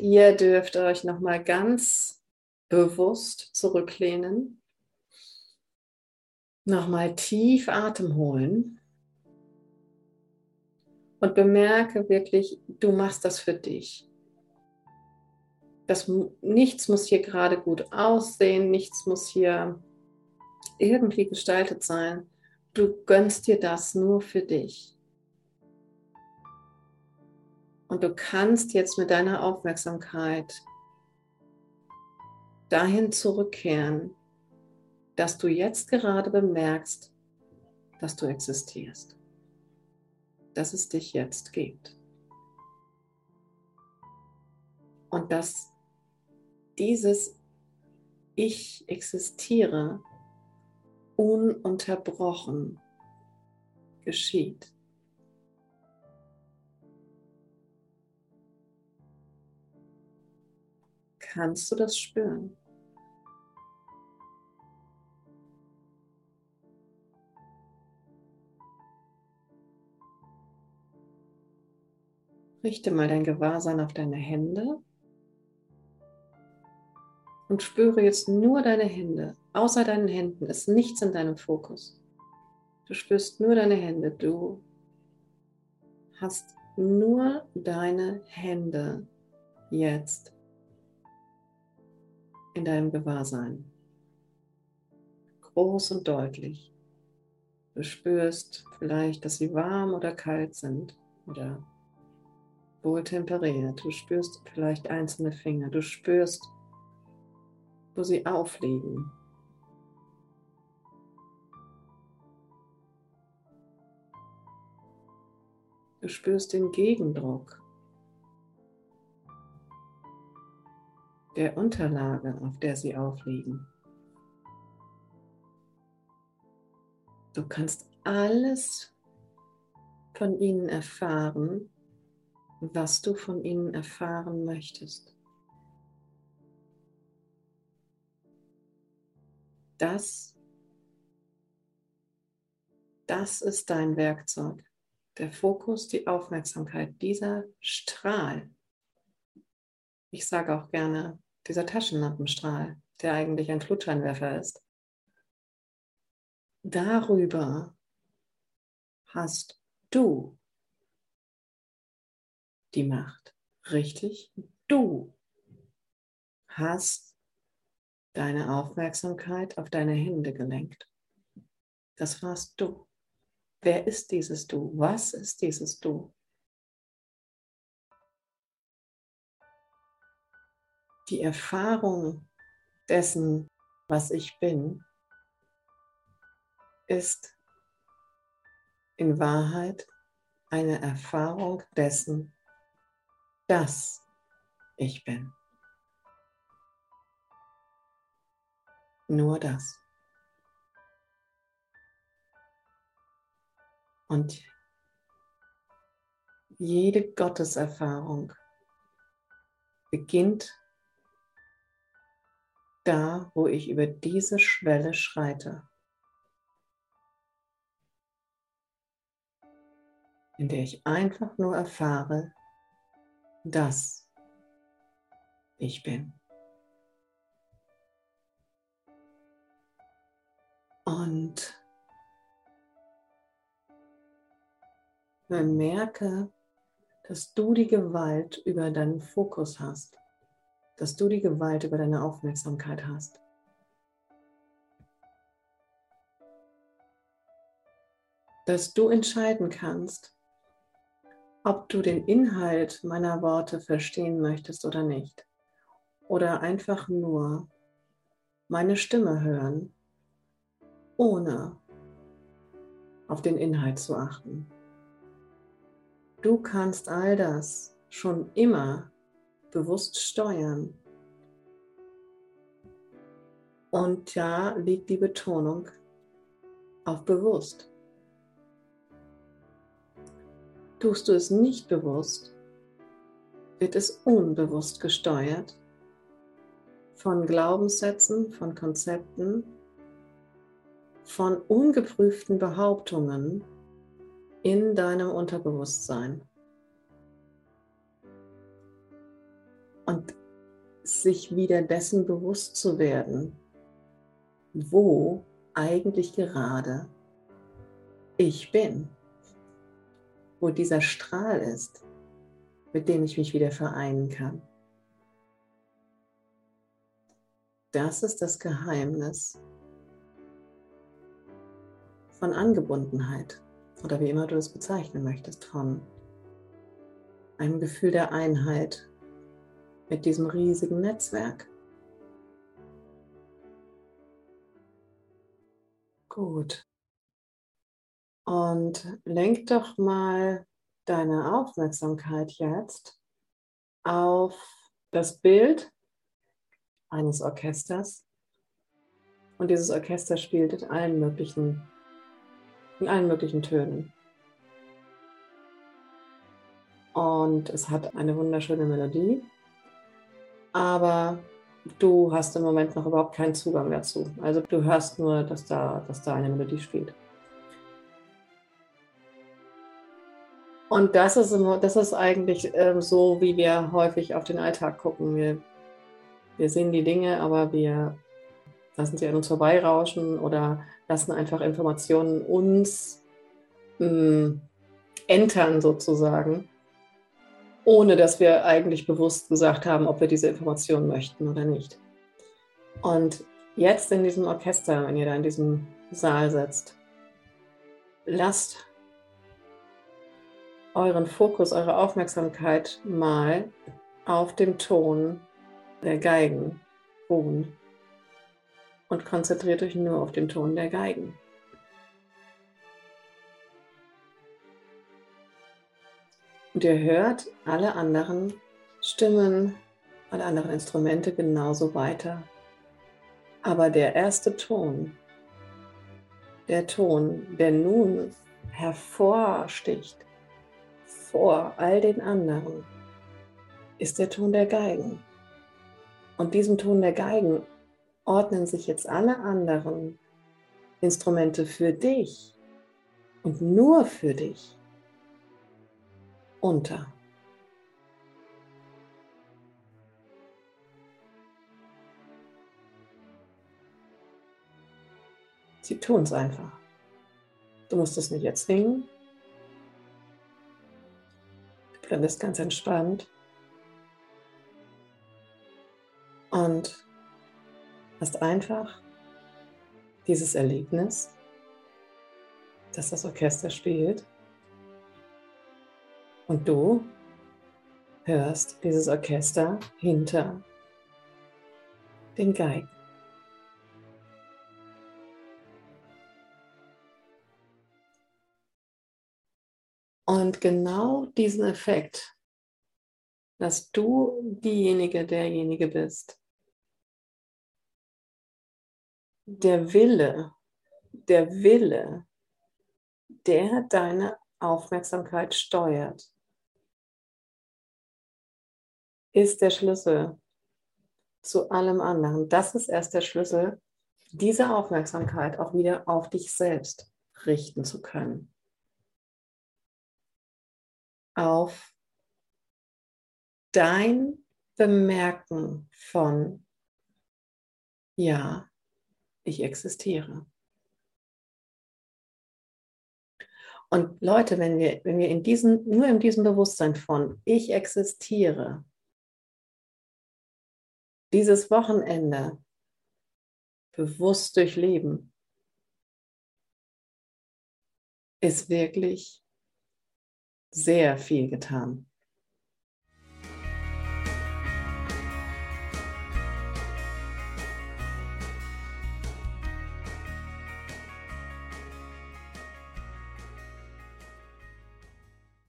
ihr dürft euch nochmal ganz bewusst zurücklehnen. Nochmal tief Atem holen. Und bemerke wirklich, du machst das für dich. Das, nichts muss hier gerade gut aussehen, nichts muss hier irgendwie gestaltet sein. Du gönnst dir das nur für dich. Und du kannst jetzt mit deiner Aufmerksamkeit dahin zurückkehren, dass du jetzt gerade bemerkst, dass du existierst, dass es dich jetzt gibt. Und dass dieses Ich existiere ununterbrochen geschieht. Kannst du das spüren? Richte mal dein Gewahrsein auf deine Hände und spüre jetzt nur deine Hände. Außer deinen Händen ist nichts in deinem Fokus. Du spürst nur deine Hände. Du hast nur deine Hände jetzt in deinem Gewahrsein. Groß und deutlich. Du spürst vielleicht, dass sie warm oder kalt sind oder wohltemperiert. Du spürst vielleicht einzelne Finger. Du spürst, wo sie aufliegen. Du spürst den Gegendruck der Unterlage, auf der sie aufliegen. Du kannst alles von ihnen erfahren, was du von ihnen erfahren möchtest. Das, das ist dein Werkzeug. Der Fokus, die Aufmerksamkeit, dieser Strahl. Ich sage auch gerne dieser Taschenlampenstrahl, der eigentlich ein Flutscheinwerfer ist. Darüber hast du die Macht. Richtig? Du hast deine Aufmerksamkeit auf deine Hände gelenkt. Das warst du. Wer ist dieses Du? Was ist dieses Du? Die Erfahrung dessen, was ich bin, ist in Wahrheit eine Erfahrung dessen, dass ich bin. Nur das. Und jede Gotteserfahrung beginnt da, wo ich über diese Schwelle schreite, in der ich einfach nur erfahre, dass ich bin. Und merke, dass du die Gewalt über deinen Fokus hast dass du die Gewalt über deine Aufmerksamkeit hast. Dass du entscheiden kannst, ob du den Inhalt meiner Worte verstehen möchtest oder nicht. Oder einfach nur meine Stimme hören, ohne auf den Inhalt zu achten. Du kannst all das schon immer bewusst steuern. Und da liegt die Betonung auf bewusst. Tust du es nicht bewusst, wird es unbewusst gesteuert von Glaubenssätzen, von Konzepten, von ungeprüften Behauptungen in deinem Unterbewusstsein. Und sich wieder dessen bewusst zu werden, wo eigentlich gerade ich bin, wo dieser Strahl ist, mit dem ich mich wieder vereinen kann. Das ist das Geheimnis von Angebundenheit oder wie immer du es bezeichnen möchtest, von einem Gefühl der Einheit mit diesem riesigen Netzwerk. Gut. Und lenk doch mal deine Aufmerksamkeit jetzt auf das Bild eines Orchesters. Und dieses Orchester spielt in allen möglichen, in allen möglichen Tönen. Und es hat eine wunderschöne Melodie, aber du hast im Moment noch überhaupt keinen Zugang dazu. Also du hörst nur, dass da, dass da eine Melodie spielt. Und das ist, das ist eigentlich ähm, so, wie wir häufig auf den Alltag gucken. Wir wir sehen die Dinge, aber wir lassen sie an uns vorbeirauschen oder lassen einfach Informationen uns mh, mm, entern sozusagen, ohne dass wir eigentlich bewusst gesagt haben, ob wir diese Informationen möchten oder nicht. Und jetzt in diesem Orchester, wenn ihr da in diesem Saal sitzt, lasst euren Fokus, eure Aufmerksamkeit mal auf dem Ton der Geigen ruhen und konzentriert euch nur auf den Ton der Geigen. Und ihr hört alle anderen Stimmen, alle anderen Instrumente genauso weiter. Aber der erste Ton, der Ton, der nun hervorsticht vor all den anderen, ist der Ton der Geigen. Und diesem Ton der Geigen ordnen sich jetzt alle anderen Instrumente für dich und nur für dich unter. Sie tun es einfach. Du musst es nicht erzwingen. Du bleibst ganz entspannt. Und hast einfach dieses Erlebnis, dass das Orchester spielt und du hörst dieses Orchester hinter den Geigen. Und genau diesen Effekt, dass du diejenige, derjenige bist, der Wille, der Wille, der deine Aufmerksamkeit steuert, ist der Schlüssel zu allem anderen. Das ist erst der Schlüssel, diese Aufmerksamkeit auch wieder auf dich selbst richten zu können. Auf dein Bemerken von, ja, ich existiere. Und Leute, wenn wir, wenn wir in diesen, nur in diesem Bewusstsein von ich existiere, dieses Wochenende bewusst durchleben, ist wirklich sehr viel getan.